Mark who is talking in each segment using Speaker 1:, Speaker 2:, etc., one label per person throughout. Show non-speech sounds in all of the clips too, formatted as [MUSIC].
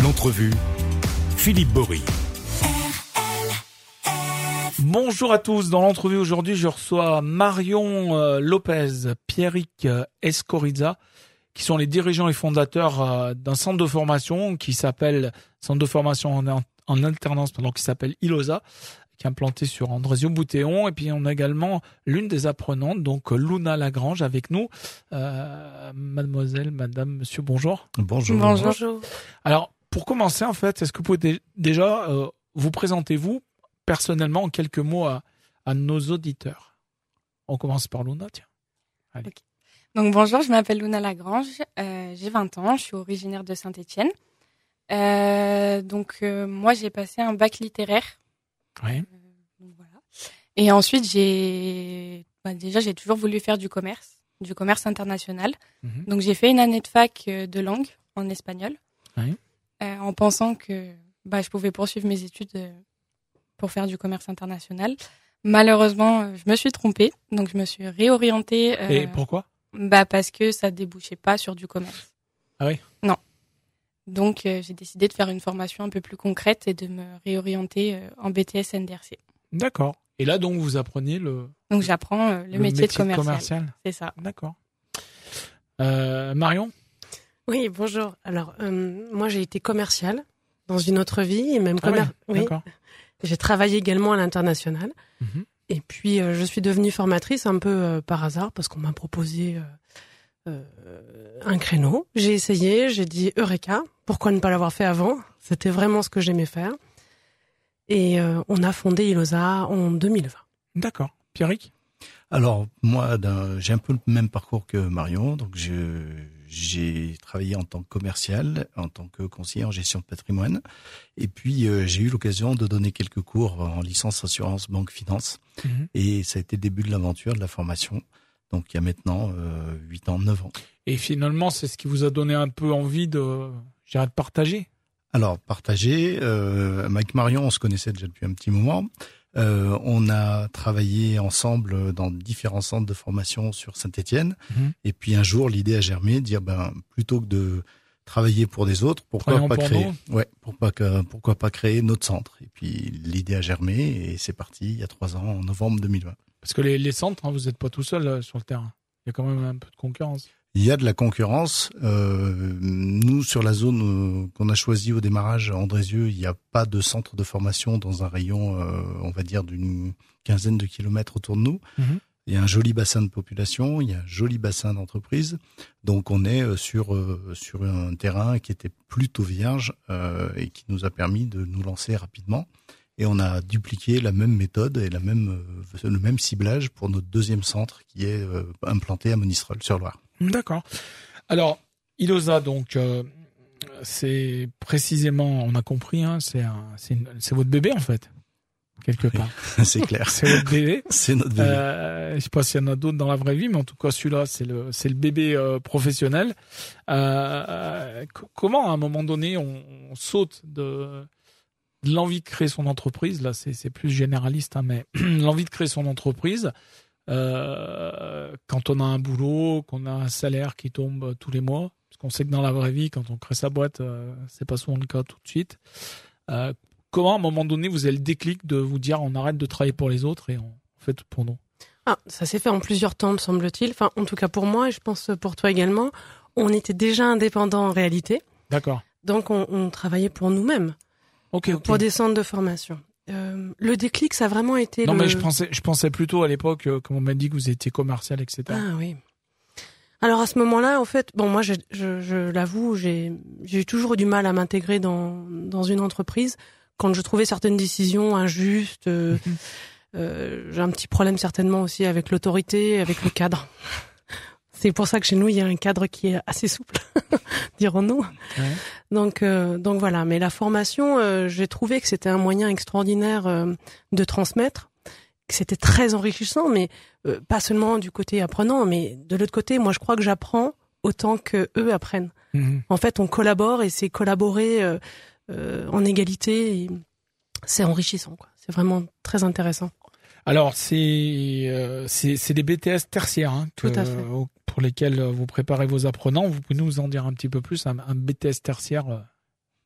Speaker 1: L'entrevue, Philippe Bory.
Speaker 2: Bonjour à tous. Dans l'entrevue aujourd'hui, je reçois Marion euh, Lopez, Pierrick euh, Escoriza, qui sont les dirigeants et fondateurs euh, d'un centre de formation qui s'appelle Centre de formation en, en alternance, pardon, qui s'appelle ILOSA, qui est implanté sur Andrésio Boutéon. Et puis on a également l'une des apprenantes, donc Luna Lagrange, avec nous. Euh, mademoiselle, madame, monsieur, bonjour.
Speaker 3: Bonjour.
Speaker 4: Bonjour.
Speaker 2: Alors, pour commencer, en fait, est-ce que vous pouvez dé- déjà euh, vous présentez-vous personnellement en quelques mots à, à nos auditeurs? On commence par Luna, tiens.
Speaker 4: Donc bonjour, je m'appelle Luna Lagrange, euh, j'ai 20 ans, je suis originaire de Saint-Étienne. Euh, donc euh, moi j'ai passé un bac littéraire. Donc, voilà. Et ensuite j'ai bah, déjà j'ai toujours voulu faire du commerce, du commerce international.
Speaker 2: Mhm.
Speaker 4: Donc j'ai fait une année de fac euh, de langue en espagnol, euh, en pensant que bah, je pouvais poursuivre mes études euh, pour faire du commerce international. Malheureusement, euh, je me suis trompée, donc je me suis réorientée. euh,
Speaker 2: Et pourquoi?
Speaker 4: bah parce que ça débouchait pas sur du commerce.
Speaker 2: Ah oui?
Speaker 4: Non. Donc euh, j'ai décidé de faire une formation un peu plus concrète et de me réorienter euh, en BTS NDRC.
Speaker 2: D'accord. Et là, donc, vous apprenez le,
Speaker 4: Donc j'apprends euh, le, métier, de commercial. C'est ça.
Speaker 2: D'accord. Euh, Marion?
Speaker 3: Oui, bonjour. Alors, euh, moi, j'ai été commerciale dans une autre vie et même
Speaker 2: Ah
Speaker 3: commer- oui.
Speaker 2: D'accord. [LAUGHS]
Speaker 3: J'ai travaillé également à l'international.
Speaker 2: Mhm.
Speaker 3: Et puis, euh, je suis devenue formatrice un peu euh, par hasard parce qu'on m'a proposé un créneau. J'ai essayé, j'ai dit Eureka, pourquoi ne pas l'avoir fait avant? C'était vraiment ce que j'aimais faire. Et euh, on a fondé Ilosa en 2020.
Speaker 2: D'accord. Pierrick?
Speaker 5: Alors moi, j'ai un peu le même parcours que Marion. Donc j'ai travaillé en tant que commercial, en tant que conseiller en gestion de patrimoine, et puis euh, j'ai eu l'occasion de donner quelques cours en licence assurance banque finance,
Speaker 2: Mhm.
Speaker 5: et ça a été le début de l'aventure de la formation. Donc il y a maintenant euh, 8 ans, 9 ans.
Speaker 2: Et finalement, c'est ce qui vous a donné un peu envie de, de partager?
Speaker 5: Alors, partager, euh, avec Marion, on se connaissait déjà depuis un petit moment. Euh, on a travaillé ensemble dans différents centres de formation sur Saint-Étienne.
Speaker 2: Mhm.
Speaker 5: Et puis un jour, l'idée a germé de dire, ben, plutôt que de travailler pour des autres, pourquoi
Speaker 2: Travaillons
Speaker 5: pas
Speaker 2: pour
Speaker 5: créer, ouais, pourquoi que, pourquoi pas créer notre centre? Et puis l'idée a germé et c'est parti il y a trois ans, en novembre 2020.
Speaker 2: Parce que les, les centres, hein, vous n'êtes pas tout seul euh, sur le terrain. Il y a quand même un peu de concurrence.
Speaker 5: Il y a de la concurrence. Euh, nous, sur la zone euh, qu'on a choisie au démarrage à Andrézieux, il n'y a pas de centre de formation dans un rayon, euh, on va dire, d'une quinzaine de kilomètres autour de nous.
Speaker 2: Mhm.
Speaker 5: Il y a un joli bassin de population, il y a un joli bassin d'entreprise. Donc, on est sur euh, sur un terrain qui était plutôt vierge euh, et qui nous a permis de nous lancer rapidement. Et on a dupliqué la même méthode et la même euh, le même ciblage pour notre deuxième centre qui est euh, implanté à Monistrol sur Loire.
Speaker 2: D'accord. Alors, Ilosa, donc, euh, c'est précisément, on a compris, hein, c'est votre bébé en fait, quelque
Speaker 5: Oui.
Speaker 2: part. [LAUGHS]
Speaker 5: c'est clair.
Speaker 2: C'est votre bébé. [LAUGHS]
Speaker 5: C'est notre bébé.
Speaker 2: Euh, je sais pas s'il y en a d'autres dans la vraie vie, mais en tout cas celui-là, c'est le, c'est le bébé euh, professionnel. Euh, co- comment à un moment donné on, on saute de l'envie de créer son entreprise Là, c'est, plus généraliste, hein, mais [CLEARS THROAT] l'envie de créer son entreprise. euh, quand on a un boulot, qu'on a un salaire qui tombe tous les mois, parce qu'on sait que dans la vraie vie, quand on crée sa boîte, euh, c'est pas souvent le cas tout de suite. Euh, comment à un moment donné vous avez le déclic de vous dire on arrête de travailler pour les autres et on fait tout pour nous?
Speaker 3: Ah, ça s'est fait en plusieurs temps, me semble-t-il. Enfin, en tout cas pour moi, et je pense pour toi également. On était déjà indépendants en réalité,
Speaker 2: D'accord.
Speaker 3: donc on, on travaillait pour nous-mêmes,
Speaker 2: Ok, ok.
Speaker 3: pour des centres de formation. Euh, le déclic, ça a vraiment été
Speaker 2: Non,
Speaker 3: le...
Speaker 2: mais je pensais, je pensais plutôt à l'époque, euh, comme on m'a dit que vous étiez commercial, etc.
Speaker 3: Ah oui. Alors à ce moment-là, en fait, bon, moi, je, je, je l'avoue, j'ai j'ai eu toujours eu du mal à m'intégrer dans dans une entreprise quand je trouvais certaines décisions injustes. euh, [LAUGHS] euh, j'ai un petit problème certainement aussi avec l'autorité, avec le cadre. C'est pour ça que chez nous, il y a un cadre qui est assez souple, [LAUGHS] dirons-nous.
Speaker 2: Ouais.
Speaker 3: Donc, euh, donc voilà. Mais la formation, euh, j'ai trouvé que c'était un moyen extraordinaire euh, de transmettre, que c'était très enrichissant, mais euh, pas seulement du côté apprenant, mais de l'autre côté, moi, je crois que j'apprends autant que eux apprennent.
Speaker 2: Mhm.
Speaker 3: En fait, on collabore et c'est collaborer euh, euh, en égalité. C'est enrichissant, quoi. C'est vraiment très intéressant.
Speaker 2: Alors c'est euh, c'est c'est des BTS tertiaires hein, que-
Speaker 3: Tout à fait.
Speaker 2: pour lesquels vous préparez vos apprenants. Vous pouvez nous en dire un petit peu plus un, un BTS tertiaire euh,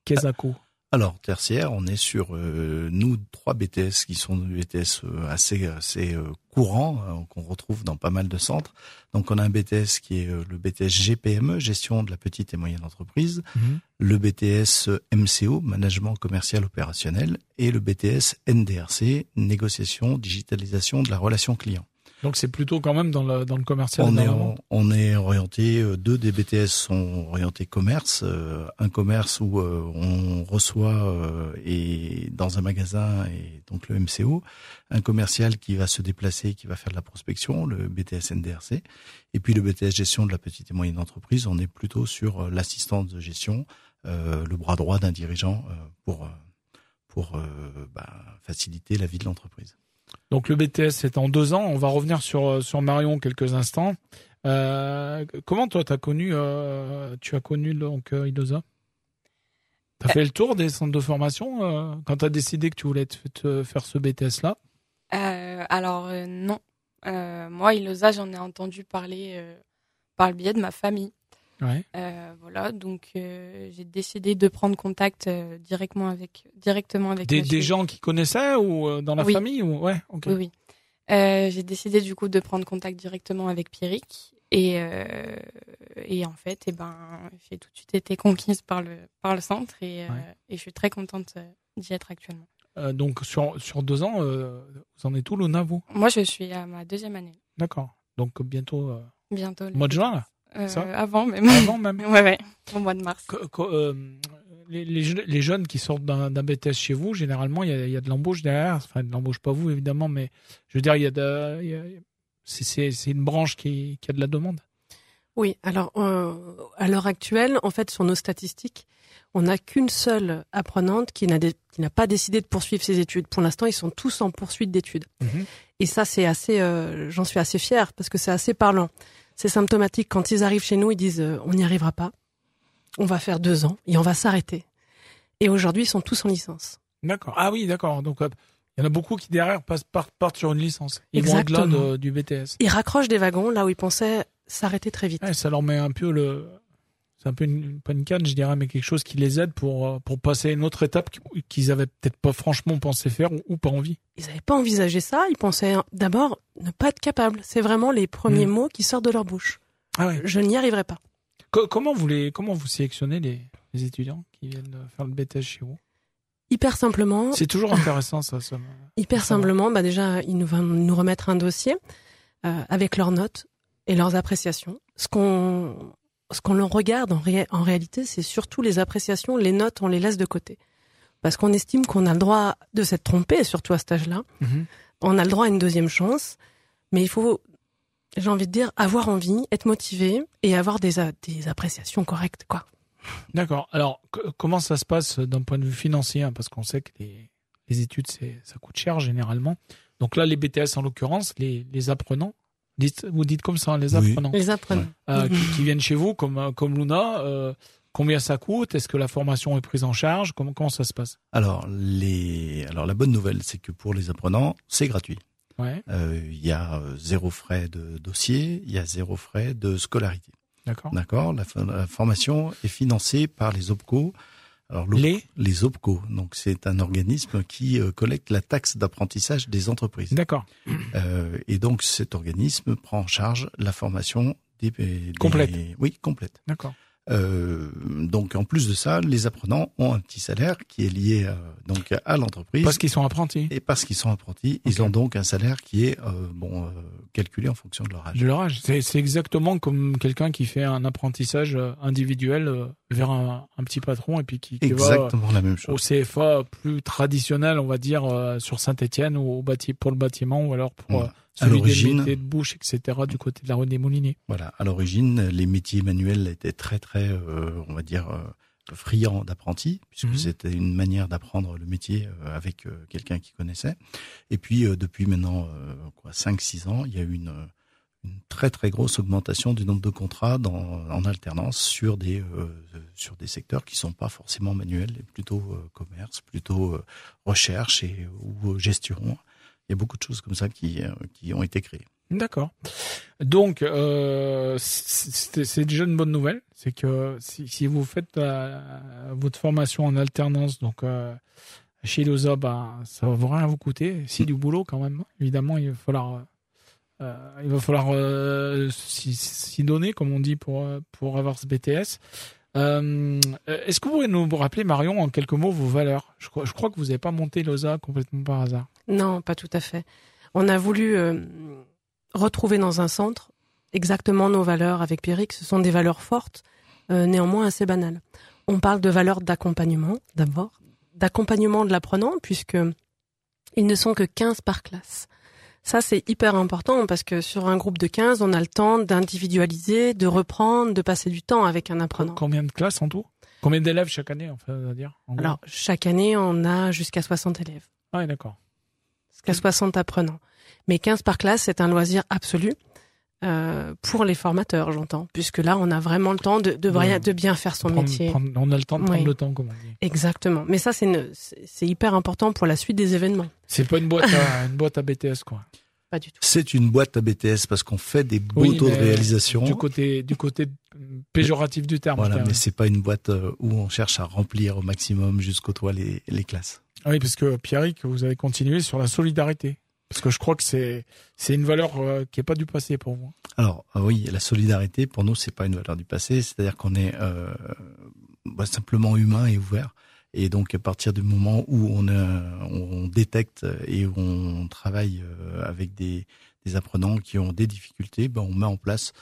Speaker 2: qu'est-ce que
Speaker 5: Alors tertiaire, on est sur euh, nous trois BTS qui sont des BTS euh, assez assez euh, courants euh, qu'on retrouve dans pas mal de centres. Donc on a un BTS qui est le BTS GPME, gestion de la petite et moyenne entreprise,
Speaker 2: Mhm.
Speaker 5: le BTS MCO, management commercial opérationnel, et le BTS NDRC, négociation, digitalisation de la relation client.
Speaker 2: Donc c'est plutôt quand même dans le dans le commercial.
Speaker 5: On est, on est orienté, euh, deux des BTS sont orientés commerce, euh, un commerce où euh, on reçoit euh, et dans un magasin et donc le MCO, un commercial qui va se déplacer, qui va faire de la prospection, le BTS NDRC, et puis le BTS gestion de la petite et moyenne entreprise, on est plutôt sur l'assistance de gestion, euh, le bras droit d'un dirigeant euh, pour pour euh, bah, faciliter la vie de l'entreprise.
Speaker 2: Donc le BTS c'est en deux ans. On va revenir sur euh, sur Marion quelques instants. Euh, comment toi t'as connu euh, tu as connu donc euh, Idosa? T'as fait le tour des centres de formation quand t'as décidé que tu voulais te, faire ce BTS là
Speaker 4: Euh, alors non. Moi, Ilosa, j'en ai entendu parler par le biais de ma famille.
Speaker 2: Ouais.
Speaker 4: Euh, voilà, donc euh, j'ai décidé de prendre contact euh, directement avec directement avec
Speaker 2: Des, des gens qui connaissaient ou dans la
Speaker 4: Oui.
Speaker 2: famille ou ouais ok.
Speaker 4: Oui, oui. J'ai décidé du coup de prendre contact directement avec Pierrick et et en fait, et ben, j'ai tout de suite été conquise par le par le centre et,
Speaker 2: Ouais.
Speaker 4: et je suis très contente d'y être actuellement.
Speaker 2: Donc sur sur deux ans vous en êtes où Luna vous?
Speaker 4: Moi, je suis à ma deuxième année,
Speaker 2: D'accord. Donc bientôt
Speaker 4: bientôt.
Speaker 2: mois de juin là? Ça
Speaker 4: avant même.
Speaker 2: avant même. [LAUGHS]
Speaker 4: ouais, ouais, au mois de mars.
Speaker 2: Euh, les, les, je- les jeunes qui sortent d'un BTS chez vous, généralement, il y a, il y a de l'embauche derrière. Enfin, de l'embauche, pas vous, évidemment, mais je veux dire, il y a c'est- une branche qui, qui a de la demande.
Speaker 3: Oui, alors euh, à l'heure actuelle, en fait, sur nos statistiques, on n'a qu'une seule apprenante qui n'a pas décidé de poursuivre ses études. Pour l'instant, ils sont tous en poursuite d'études. Et ça, c'est assez, euh, j'en suis assez fière parce que c'est assez parlant. C'est symptomatique quand ils arrivent chez nous, ils disent euh, on n'y arrivera pas, on va faire deux ans et on va s'arrêter. Et aujourd'hui, ils sont tous en licence.
Speaker 2: D'accord. Ah oui, d'accord. Donc, il y en a beaucoup qui derrière passent, partent, partent sur une licence. Ils vont au-delà
Speaker 3: Exactement.
Speaker 2: de- du BTS.
Speaker 3: Ils raccrochent des wagons là où ils pensaient s'arrêter très vite.
Speaker 2: Ouais, ça leur met un peu le, c'est un peu une, pas une canne, je dirais, mais quelque chose qui les aide pour, euh, pour passer à une autre étape qui- qu'ils avaient peut-être pas franchement pensé faire ou, ou pas envie.
Speaker 3: Ils n'avaient pas envisagé ça. Ils pensaient d'abord ne pas être capables. C'est vraiment les premiers
Speaker 2: Mm.
Speaker 3: mots qui sortent de leur bouche.
Speaker 2: Ah ouais.
Speaker 3: Je n'y arriverai pas.
Speaker 2: Co- comment vous les, comment vous sélectionnez les, les étudiants qui viennent de faire le BTS chez vous?
Speaker 3: Hyper simplement,
Speaker 2: C'est toujours [LAUGHS] intéressant, ça,
Speaker 3: hyper
Speaker 2: ça
Speaker 3: simplement, bah déjà, ils nous vont nous remettre un dossier euh, avec leurs notes et leurs appréciations. Ce qu'on ce qu'on leur regarde en, ré- en réalité, c'est surtout les appréciations. Les notes, on les laisse de côté parce qu'on estime qu'on a le droit de s'être trompé, surtout à cet âge-là.
Speaker 2: Mhm.
Speaker 3: On a le droit à une deuxième chance, mais il faut, j'ai envie de dire, avoir envie, être motivé et avoir des appréciations correctes, quoi.
Speaker 2: D'accord. Alors, comment ça se passe d'un point de vue financier hein, Parce qu'on sait que les, les études, ça coûte cher généralement. Donc là, les BTS, en l'occurrence, les, les apprenants, dites, vous dites comme ça, les
Speaker 5: Oui.
Speaker 2: apprenants,
Speaker 3: Les apprenants.
Speaker 2: euh, qui, qui viennent chez vous, comme, euh, comme Luna, euh, combien ça coûte? Est-ce que la formation est prise en charge? Comment, comment ça se passe?
Speaker 5: Alors les, alors la bonne nouvelle, c'est que pour les apprenants, c'est gratuit.
Speaker 2: Ouais,
Speaker 5: Euh, Il y a zéro frais de dossier, il y a zéro frais de scolarité.
Speaker 2: d'accord.
Speaker 5: D'accord? La formation est financée par les OPCO. Alors
Speaker 2: Les
Speaker 5: les OPCO, donc c'est un organisme qui euh, collecte la taxe d'apprentissage des entreprises.
Speaker 2: D'accord.
Speaker 5: Euh, et donc cet organisme prend en charge la formation des, des-
Speaker 2: Complète.
Speaker 5: Oui, complète.
Speaker 2: D'accord.
Speaker 5: Euh, donc en plus de ça, les apprenants ont un petit salaire qui est lié euh, donc à l'entreprise.
Speaker 2: Parce qu'ils sont apprentis
Speaker 5: Et parce qu'ils sont apprentis, ils ont donc un salaire qui est euh, bon euh, calculé en fonction de leur âge.
Speaker 2: de leur âge. C'est, exactement comme quelqu'un qui fait un apprentissage euh, individuel vers un, un petit patron et puis qui, qui va
Speaker 5: Exactement la même
Speaker 2: au
Speaker 5: chose.
Speaker 2: CFA plus traditionnel, on va dire, euh, sur Saint-Etienne ou au bâti pour le bâtiment ou alors pour
Speaker 5: Ouais. À
Speaker 2: celui des
Speaker 5: l'origine-
Speaker 2: métiers de bouche, etc. du côté de la rue des Mouliniers.
Speaker 5: Voilà. À l'origine, les métiers manuels étaient très très, euh, on va dire, euh, friands d'apprentis, puisque
Speaker 2: Mhm.
Speaker 5: c'était une manière d'apprendre le métier euh, avec euh, quelqu'un qui connaissait. Et puis depuis maintenant quoi, 5-6 ans, il y a eu une, une très très grosse augmentation du nombre de contrats dans, en alternance sur des sur des secteurs qui sont pas forcément manuels, plutôt commerce, plutôt recherche et ou gestion. Il y a beaucoup de choses comme ça qui, qui ont été créées.
Speaker 2: D'accord. Donc, euh, c'est déjà une bonne nouvelle. C'est que si, si, vous faites votre formation en alternance, donc euh, chez Loza, bah, ça va rien vous coûter. C'est du boulot quand même. Évidemment, il va falloir, euh, il va falloir euh, s'y donner, comme on dit, pour pour avoir ce BTS. Euh, Est-ce que vous pouvez nous rappeler, Marion, en quelques mots, vos valeurs? Je crois, que vous n'avez pas monté Loza complètement par hasard.
Speaker 3: Non, pas tout à fait. On a voulu euh, retrouver dans un centre exactement nos valeurs avec Pierrick. Ce sont des valeurs fortes, euh, néanmoins assez banales. On parle de valeurs d'accompagnement, d'abord, d'accompagnement de l'apprenant, puisque ils ne sont que 15 par classe. Ça, c'est hyper important parce que sur un groupe de 15, on a le temps d'individualiser, de reprendre, de passer du temps avec un apprenant.
Speaker 2: Combien de classes en tout? Combien d'élèves chaque année, en fait, à dire
Speaker 3: Alors, chaque année, on a jusqu'à 60 élèves.
Speaker 2: Ah, d'accord.
Speaker 3: Jusqu'à 60 apprenants. Mais 15 par classe, c'est un loisir absolu. Euh, pour les formateurs, j'entends, puisque là, on a vraiment le temps de, de, de bien faire son métier.
Speaker 2: on a le temps de prendre le temps, comme on dit.
Speaker 3: Exactement. Mais ça, c'est c'est hyper important pour la suite des événements.
Speaker 2: C'est pas une boîte à, [LAUGHS] une boîte à BTS, quoi.
Speaker 3: Pas du tout.
Speaker 5: C'est une boîte à BTS parce qu'on fait des beaux taux de réalisation.
Speaker 2: Du côté, du côté péjoratif du terme.
Speaker 5: Voilà, mais c'est pas une boîte euh, où on cherche à remplir au maximum jusqu'au toit les, les classes.
Speaker 2: Ah oui, parce que Pierrick, vous avez continué sur la solidarité. Parce que je crois que c'est c'est une valeur euh, qui est pas du passé pour moi.
Speaker 5: Alors euh, oui, la solidarité pour nous c'est pas une valeur du passé, c'est-à-dire qu'on est, euh, bah, simplement humain et ouvert. Et donc à partir du moment où on, on détecte et où on travaille avec des, des apprenants qui ont des difficultés, ben on met en place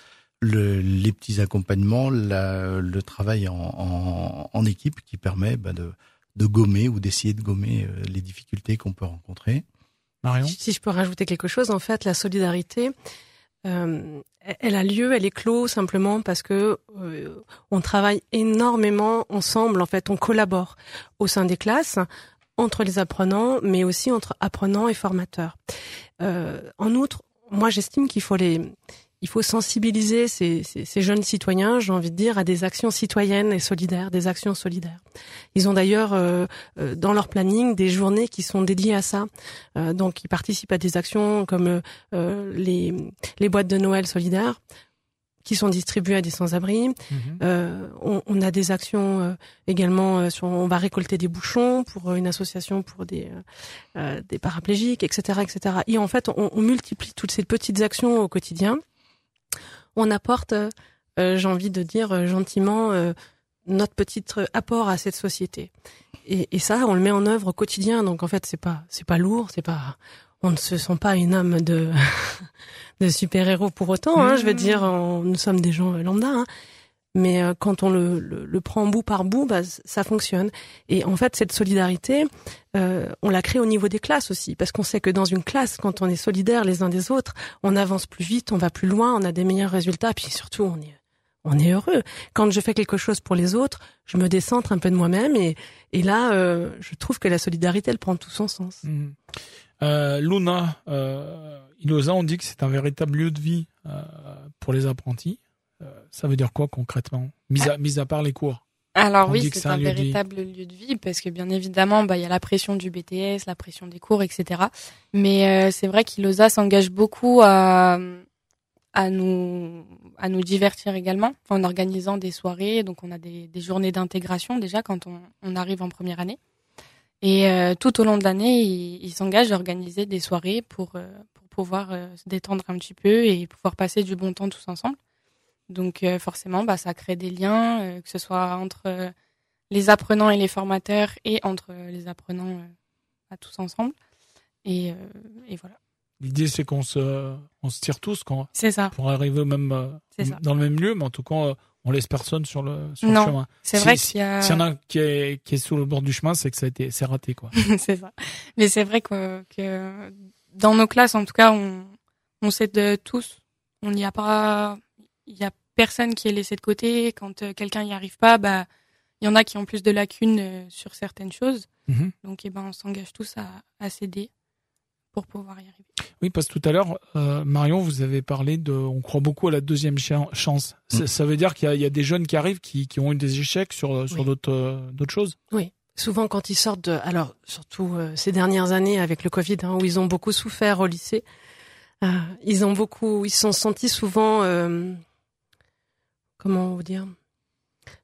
Speaker 5: le, les petits accompagnements, la, le travail en, en, en, équipe qui permet ben de, de gommer ou d'essayer de gommer les difficultés qu'on peut rencontrer.
Speaker 3: Si je peux rajouter quelque chose, en fait, la solidarité, euh, elle a lieu, elle est clos simplement parce que euh, on travaille énormément ensemble. En fait, on collabore au sein des classes entre les apprenants, mais aussi entre apprenants et formateurs. Euh, en outre, moi, j'estime qu'il faut les il faut sensibiliser ces, ces, ces jeunes citoyens, j'ai envie de dire, à des actions citoyennes et solidaires, des actions solidaires. Ils ont d'ailleurs euh, euh, dans leur planning des journées qui sont dédiées à ça. Euh, donc, ils participent à des actions comme les, les boîtes de Noël solidaires qui sont distribuées à des sans-abri. Mhm. On, on, a des actions également sur, on va récolter des bouchons pour une association pour des des paraplégiques, etc., etc. Et en fait, on, on multiplie toutes ces petites actions au quotidien on apporte, euh, euh, j'ai envie de dire euh, gentiment, notre petit apport à cette société. Et, ça, on le met en œuvre au quotidien. Donc en fait, c'est pas, c'est pas lourd, c'est pas, on ne se sent pas une âme de [LAUGHS] de super héros pour autant. Hein, Je veux dire, nous sommes des gens lambda. Hein. Mais euh, quand on le, le, prend bout par bout, bah, ça fonctionne. Et en fait, cette solidarité, euh, on la crée au niveau des classes aussi, parce qu'on sait que dans une classe, quand on est solidaire les uns des autres, on avance plus vite, on va plus loin, on a des meilleurs résultats, puis surtout, on est on est heureux. Quand je fais quelque chose pour les autres, je me décentre un peu de moi-même, et, et là, euh, je trouve que la solidarité, elle prend tout son sens.
Speaker 2: Mmh. Euh, Luna, euh, Ilosa, on dit que c'est un véritable lieu de vie euh, pour les apprentis. Euh, ça veut dire quoi concrètement? Mis à, mis à part les cours
Speaker 4: alors oui, c'est un, véritable lieu de vie parce que bien évidemment, bah il y a la pression du BTS, la pression des cours, etc. Mais euh, c'est vrai qu'Ilosa s'engage beaucoup à à nous à nous divertir également en organisant des soirées. Donc on a des, des journées d'intégration déjà quand on, on, arrive en première année. Et euh, tout au long de l'année, il, il s'engage à organiser des soirées pour pour pouvoir se détendre un petit peu et pouvoir passer du bon temps tous ensemble. Donc euh, forcément, bah, ça crée des liens, euh, que ce soit entre euh, les apprenants et les formateurs et entre les apprenants à tous ensemble. Et, et voilà.
Speaker 2: L'idée, c'est qu'on se, on se tire tous quand,
Speaker 4: ça.
Speaker 2: pour arriver même dans le même lieu, mais en tout cas, on laisse personne sur le, sur
Speaker 4: non,
Speaker 2: le chemin.
Speaker 4: C'est vrai qu'il y a.
Speaker 2: S'il y en a qui est, qui est sur le bord du chemin, c'est que ça a été, c'est raté, quoi. [LAUGHS]
Speaker 4: c'est ça. Mais c'est vrai que, que dans nos classes, en tout cas, on, on s'aide tous. On n'y a pas, il y a personne qui est laissé de côté. Quand euh, quelqu'un n'y arrive pas, bah il y en a qui ont plus de lacunes euh, sur certaines choses. Mhm. Donc, eh ben, on s'engage tous à, à s'aider pour pouvoir y arriver.
Speaker 2: Oui, parce que tout à l'heure, euh, Marion, vous avez parlé de, on croit beaucoup à la deuxième chance. Ça, mm. veut dire qu'il y, y, a des jeunes qui arrivent qui, qui ont eu des échecs sur, sur d'autres, d'autres choses.
Speaker 3: Oui, souvent quand ils sortent de, alors surtout euh, ces dernières années avec le Covid, hein, où ils ont beaucoup souffert au lycée, euh, ils ont beaucoup, ils se sont sentis souvent, euh, comment vous dire,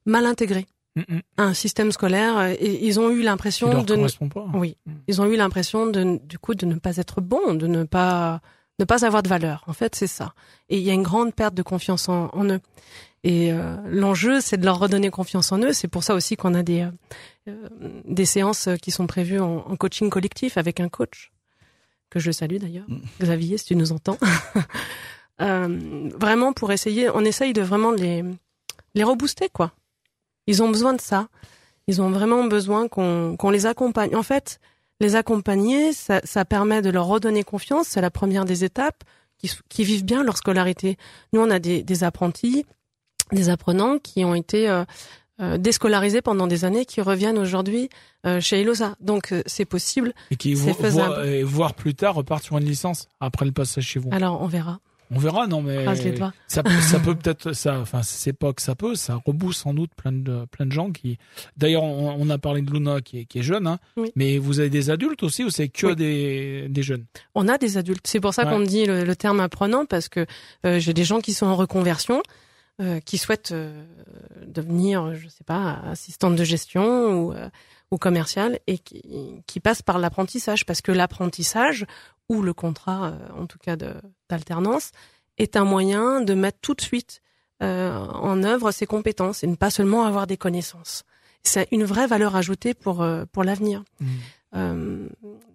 Speaker 3: mal intégrés
Speaker 2: Mm, mm.
Speaker 3: à un système scolaire euh, et ils ont eu l'impression de, ne-
Speaker 2: pas.
Speaker 3: oui,
Speaker 2: Mm.
Speaker 3: ils ont eu l'impression de, du coup, de ne pas être bons, de ne pas, ne pas avoir de valeur. En fait, c'est ça. Et il y a une grande perte de confiance en, en eux. Et euh, l'enjeu, c'est de leur redonner confiance en eux. C'est pour ça aussi qu'on a des, euh, des séances qui sont prévues en, en coaching collectif avec un coach que je salue d'ailleurs. Xavier, si tu nous entends. [LAUGHS] Euh, vraiment pour essayer, on essaye de vraiment les, les rebooster quoi. Ils ont besoin de ça. Ils ont vraiment besoin qu'on qu'on les accompagne. En fait, les accompagner, ça, ça permet de leur redonner confiance. C'est la première des étapes qui, qui vivent bien leur scolarité. Nous, on a des, des apprentis, des apprenants qui ont été euh, euh, déscolarisés pendant des années, qui reviennent aujourd'hui euh, chez Elosa. Donc, euh, c'est possible.
Speaker 2: Et qui, vo-
Speaker 3: faisable.
Speaker 2: et voire plus tard, repartent sur une licence après le passage chez vous.
Speaker 3: Alors, on verra.
Speaker 2: On verra, non, mais. Ça, peut- ça [LAUGHS] peut peut-être, ça, enfin, c'est pas que ça peut, ça reboue sans doute plein de, plein de gens qui. D'ailleurs, on, on a parlé de Luna qui est, qui est jeune, hein.
Speaker 3: Oui.
Speaker 2: Mais vous avez des adultes aussi ou c'est que
Speaker 3: Oui.
Speaker 2: des, des jeunes?
Speaker 3: On a des adultes. C'est pour ça
Speaker 2: Ouais.
Speaker 3: qu'on dit le, le terme apprenant parce que euh, j'ai des gens qui sont en reconversion, euh, qui souhaitent euh, devenir, je sais pas, assistante de gestion ou, ou commerciale et qui, qui passent par l'apprentissage parce que l'apprentissage ou le contrat, euh, en tout cas d'alternance, est un moyen de mettre tout de suite euh, en œuvre ses compétences et ne pas seulement avoir des connaissances. C'est une vraie valeur ajoutée pour euh, pour l'avenir. Euh,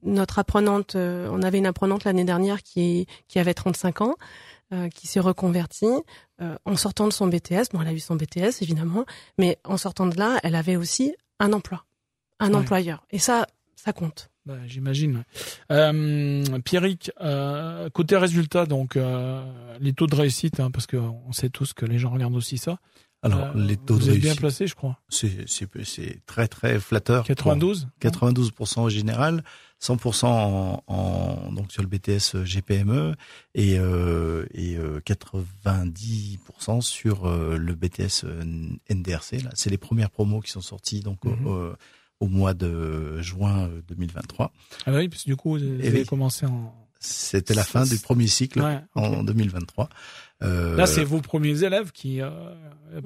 Speaker 3: notre apprenante, euh, on avait une apprenante l'année dernière qui, qui avait 35 ans, euh, qui s'est reconvertie euh, en sortant de son BTS. Bon, elle a eu son BTS évidemment, mais en sortant de là, elle avait aussi un emploi, un
Speaker 2: Ouais.
Speaker 3: employeur. Et ça, ça compte.
Speaker 2: Bah, J'imagine. ouais. Euh, Pierrick, euh, côté résultat, donc euh, les taux de réussite, hein, parce qu'on sait tous que les gens regardent aussi ça.
Speaker 5: Alors,
Speaker 2: Euh,
Speaker 5: les taux de
Speaker 2: êtes bien
Speaker 5: réussite,
Speaker 2: placé, je crois.
Speaker 5: c'est, c'est, c'est très, très flatteur.
Speaker 2: 92
Speaker 5: Pour 92% au général, 100% en, en- donc sur le BTS GPME et, euh, et euh, 90% sur euh, le BTS euh, NDRC. Là, c'est les premières promos qui sont sorties donc
Speaker 2: Mhm.
Speaker 5: au, au mois de juin euh, 2023.
Speaker 2: Ah oui, parce que du coup, vous
Speaker 5: Eh
Speaker 2: avez
Speaker 5: oui.
Speaker 2: commencé en.
Speaker 5: C'était la fin du premier cycle
Speaker 2: Ouais,
Speaker 5: en 2023. Euh,
Speaker 2: Là, c'est vos premiers élèves qui, euh,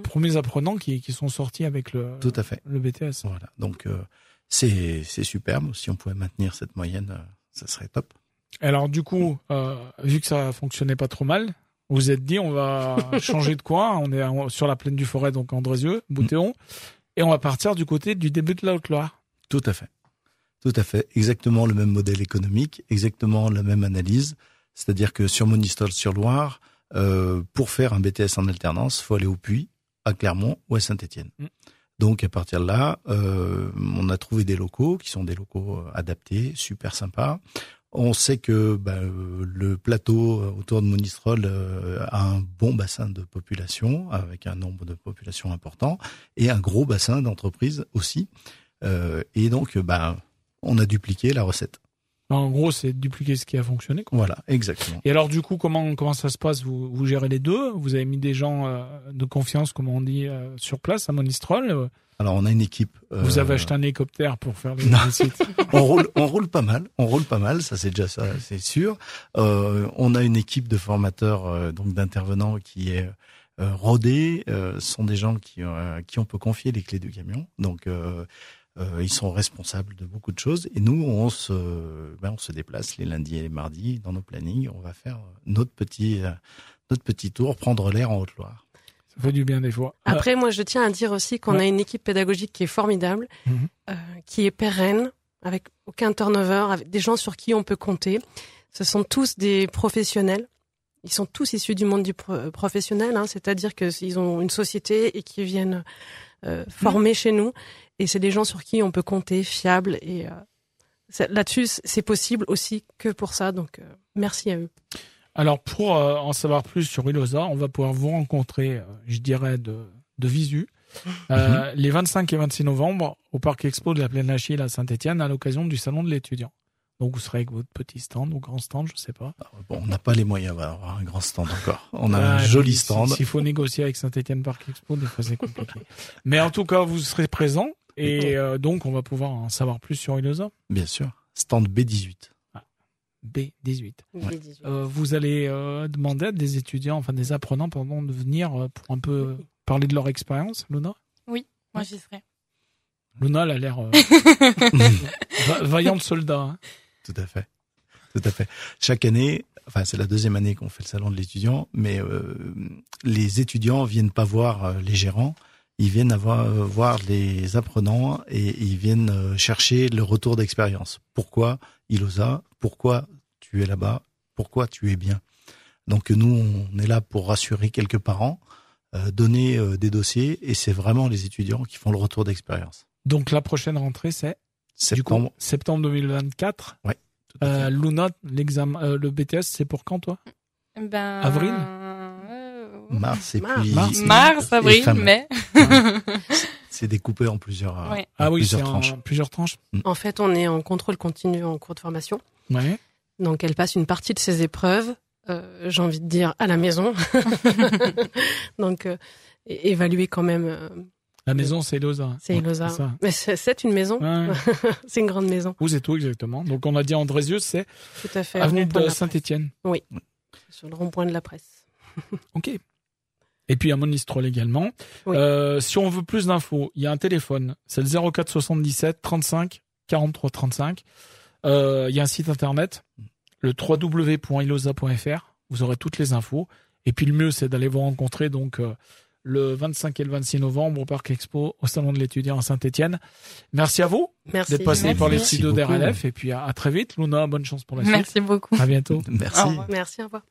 Speaker 2: premiers apprenants qui, qui sont sortis avec le,
Speaker 5: tout à fait.
Speaker 2: le BTS.
Speaker 5: Voilà. Donc euh, c'est c'est superbe. Si on pouvait maintenir cette moyenne, euh, ça serait top.
Speaker 2: Alors du coup, euh, vu que ça fonctionnait pas trop mal, vous vous êtes dit on va [LAUGHS] changer de coin. On est sur la plaine du Forêt, donc Andrézieux, Boutéon, et on va partir du côté du début de la Haute-Loire.
Speaker 5: Tout à fait. Tout à fait. Exactement le même modèle économique, exactement la même analyse. C'est-à-dire que sur Monistol sur Loire, euh, pour faire un BTS en alternance, faut aller au Puy, à Clermont ou à Saint-Étienne.
Speaker 2: Mm.
Speaker 5: Donc à partir de là, euh, on a trouvé des locaux qui sont des locaux euh, adaptés, super sympas. On sait que bah, le plateau euh, autour de Monistrol euh, a un bon bassin de population, avec un nombre de populations important, et un gros bassin d'entreprises aussi. Euh, et donc, bah, on a dupliqué la recette.
Speaker 2: En gros, c'est dupliquer ce qui a fonctionné. Quoi.
Speaker 5: Voilà, exactement.
Speaker 2: Et alors du coup, comment comment ça se passe? Vous, vous gérez les deux? Vous avez mis des gens euh, de confiance, comme on dit, euh, sur place à Monistrol?
Speaker 5: Alors, on a une équipe. euh,
Speaker 2: Vous avez acheté un hélicoptère pour faire les, [LAUGHS] sites. [LAUGHS]
Speaker 5: on roule, on roule pas mal. On roule pas mal, ça c'est déjà ça, c'est sûr. Euh, on a une équipe de formateurs, euh, donc d'intervenants qui est euh, rodée. Euh, ce sont des gens qui, euh, qui on peut confier les clés du camion. Donc, euh, euh, ils sont responsables de beaucoup de choses. Et nous, on se, ben, on se déplace les lundis et les mardis dans nos plannings. On va faire notre petit, notre petit tour, prendre l'air en Haute-Loire.
Speaker 2: Du bien des fois.
Speaker 3: Après, moi, je tiens à dire aussi qu'on
Speaker 2: Ouais.
Speaker 3: a une équipe pédagogique qui est formidable,
Speaker 2: Mhm.
Speaker 3: euh, qui est pérenne, avec aucun turnover, avec des gens sur qui on peut compter. Ce sont tous des professionnels. Ils sont tous issus du monde du pro- professionnel, hein, c'est-à-dire qu'ils ont une société et qui viennent euh, former chez nous. Et c'est des gens sur qui on peut compter, fiables. Et euh, là-dessus, c'est possible aussi que pour ça. Donc, euh, merci à eux.
Speaker 2: Alors pour euh, en savoir plus sur Ilosa, on va pouvoir vous rencontrer, euh, je dirais, de, de visu, euh, les 25 et 26 novembre au Parc Expo de la Plaine Achille à Saint-Etienne à l'occasion du Salon de l'étudiant. Donc vous serez avec votre petit stand ou grand stand, je sais pas.
Speaker 5: Bon, on n'a pas les moyens d'avoir un grand stand encore. On a
Speaker 2: Ah,
Speaker 5: un joli stand.
Speaker 2: S'il faut négocier avec Saint-Etienne Parc Expo, des fois c'est compliqué. [LAUGHS] Mais en tout cas, vous serez présent Et donc, on va pouvoir en savoir plus sur Ilosa.
Speaker 5: Bien sûr. Stand B18.
Speaker 2: B18.
Speaker 3: B18.
Speaker 2: Euh, vous allez euh, demander à des étudiants, enfin des apprenants, pardon, de venir euh, pour un peu parler de leur expérience, Luna?
Speaker 4: Moi, j'y serai.
Speaker 2: Luna, elle a l'air euh, [LAUGHS] va- vaillante soldat. hein.
Speaker 5: Tout à fait. Tout à fait. Chaque année, enfin c'est la deuxième année qu'on fait le salon de l'étudiant, mais euh, les étudiants viennent pas voir euh, les gérants, ils viennent avoir, euh, voir les apprenants et ils viennent euh, chercher le retour d'expérience. Pourquoi? Ilosa Pourquoi tu es là-bas Pourquoi tu es bien Donc nous, on est là pour rassurer quelques parents, euh, donner euh, des dossiers et c'est vraiment les étudiants qui font le retour d'expérience.
Speaker 2: Donc la prochaine rentrée, c'est du coup
Speaker 5: Septembre.
Speaker 2: septembre 2024.
Speaker 5: tout à fait.
Speaker 2: Euh, Luna, l'examen, euh, le BTS, c'est pour quand toi?
Speaker 4: Ben,
Speaker 2: Avril?
Speaker 5: Mars et
Speaker 3: Mars.
Speaker 5: puis
Speaker 2: Mars.
Speaker 4: Avril,
Speaker 5: mai. C'est découpé en plusieurs.
Speaker 4: Ouais.
Speaker 2: Ah oui,
Speaker 5: plusieurs
Speaker 2: en
Speaker 5: tranches.
Speaker 2: plusieurs tranches.
Speaker 3: En fait, on est en contrôle continu en cours de formation.
Speaker 2: Ouais.
Speaker 3: Donc, elle passe une partie de ses épreuves, euh, j'ai envie de dire, à la maison. [LAUGHS] Donc, euh, évaluer quand même, euh,
Speaker 2: La maison, c'est Elosa.
Speaker 3: c'est Elosa.
Speaker 2: c'est.
Speaker 3: Mais une maison.
Speaker 2: Ouais. [LAUGHS]
Speaker 3: c'est une grande maison,
Speaker 2: Où c'est tout exactement? Donc on a dit Andrézieux, c'est
Speaker 3: tout à fait.
Speaker 2: avenue de
Speaker 3: la
Speaker 2: Saint-Étienne.
Speaker 3: Presse. Sur le rond-point de la presse. [LAUGHS]
Speaker 2: Ok. Et puis à Monistrol également.
Speaker 3: Oui.
Speaker 2: Euh, si on veut plus d'infos, il y a un téléphone, c'est le 04 77 35 43 35. Euh, il y a un site internet, le www.ilosa.fr. Vous aurez toutes les infos. Et puis le mieux, c'est d'aller vous rencontrer donc euh, le 25 et le 26 novembre au Parc Expo, au Salon de l'étudiant à Saint-Etienne. Merci à vous
Speaker 3: Merci.
Speaker 2: d'être passé
Speaker 4: Merci.
Speaker 2: par les studios d'RLF. Et puis à, à très vite. Luna, bonne chance pour la suite.
Speaker 4: Merci beaucoup.
Speaker 2: À bientôt.
Speaker 5: Merci.
Speaker 4: Au revoir.
Speaker 3: Merci, au revoir.